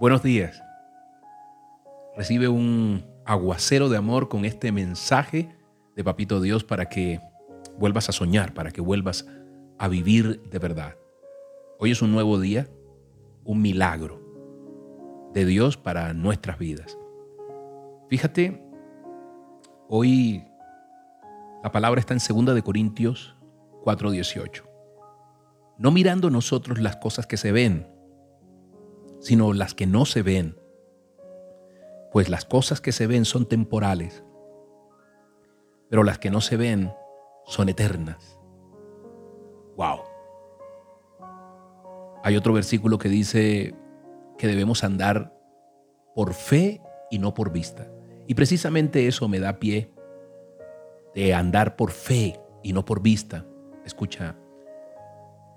Buenos días. Recibe un aguacero de amor con este mensaje de Papito Dios para que vuelvas a soñar, para que vuelvas a vivir de verdad. Hoy es un nuevo día, un milagro de Dios para nuestras vidas. Fíjate, hoy la palabra está en 2 de Corintios 4:18. No mirando nosotros las cosas que se ven, sino las que no se ven. Pues las cosas que se ven son temporales, pero las que no se ven son eternas. Wow. Hay otro versículo que dice que debemos andar por fe y no por vista. Y precisamente eso me da pie de andar por fe y no por vista. Escucha,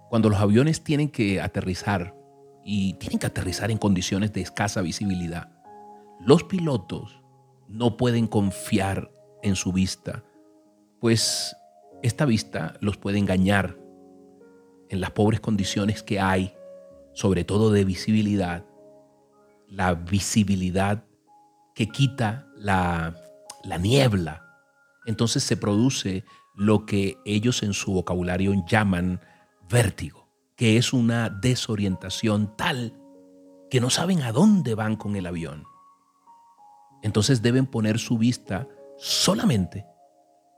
cuando los aviones tienen que aterrizar y tienen que aterrizar en condiciones de escasa visibilidad. Los pilotos no pueden confiar en su vista, pues esta vista los puede engañar en las pobres condiciones que hay, sobre todo de visibilidad, la visibilidad que quita la, la niebla. Entonces se produce lo que ellos en su vocabulario llaman vértigo que es una desorientación tal que no saben a dónde van con el avión. Entonces deben poner su vista solamente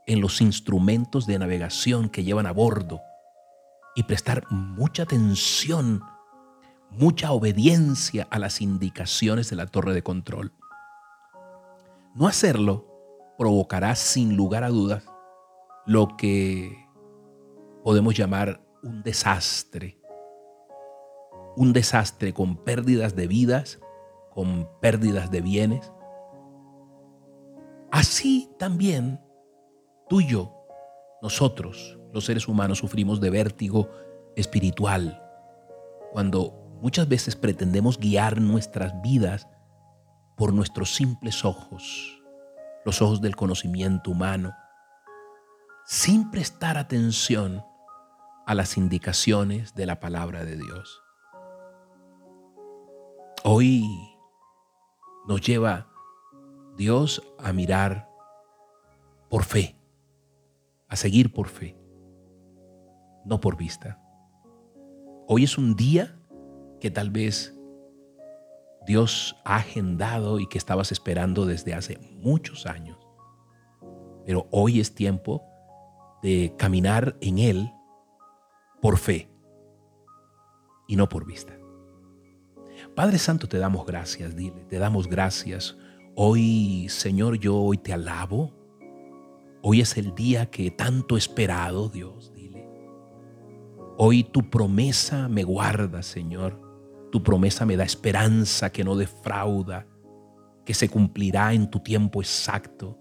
en los instrumentos de navegación que llevan a bordo y prestar mucha atención, mucha obediencia a las indicaciones de la torre de control. No hacerlo provocará sin lugar a dudas lo que podemos llamar un desastre. Un desastre con pérdidas de vidas, con pérdidas de bienes. Así también tú y yo, nosotros, los seres humanos, sufrimos de vértigo espiritual cuando muchas veces pretendemos guiar nuestras vidas por nuestros simples ojos, los ojos del conocimiento humano, sin prestar atención a las indicaciones de la palabra de Dios. Hoy nos lleva Dios a mirar por fe, a seguir por fe, no por vista. Hoy es un día que tal vez Dios ha agendado y que estabas esperando desde hace muchos años. Pero hoy es tiempo de caminar en Él por fe y no por vista. Padre Santo, te damos gracias, dile, te damos gracias. Hoy, Señor, yo hoy te alabo. Hoy es el día que tanto he esperado, Dios, dile. Hoy tu promesa me guarda, Señor. Tu promesa me da esperanza que no defrauda, que se cumplirá en tu tiempo exacto.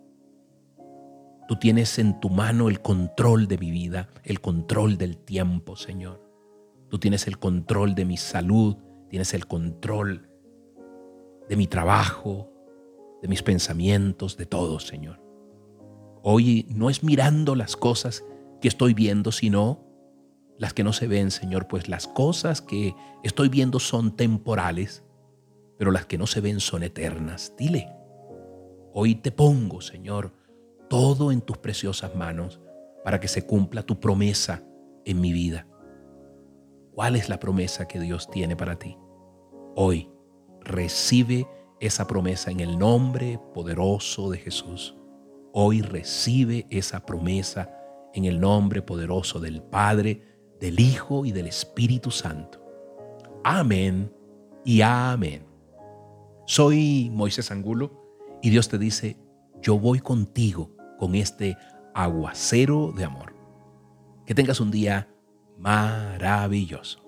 Tú tienes en tu mano el control de mi vida, el control del tiempo, Señor. Tú tienes el control de mi salud, tienes el control de mi trabajo, de mis pensamientos, de todo, Señor. Hoy no es mirando las cosas que estoy viendo, sino las que no se ven, Señor, pues las cosas que estoy viendo son temporales, pero las que no se ven son eternas. Dile, hoy te pongo, Señor, todo en tus preciosas manos para que se cumpla tu promesa en mi vida. ¿Cuál es la promesa que Dios tiene para ti? Hoy recibe esa promesa en el nombre poderoso de Jesús. Hoy recibe esa promesa en el nombre poderoso del Padre, del Hijo y del Espíritu Santo. Amén y amén. Soy Moisés Angulo y Dios te dice, yo voy contigo con este aguacero de amor. Que tengas un día maravilloso.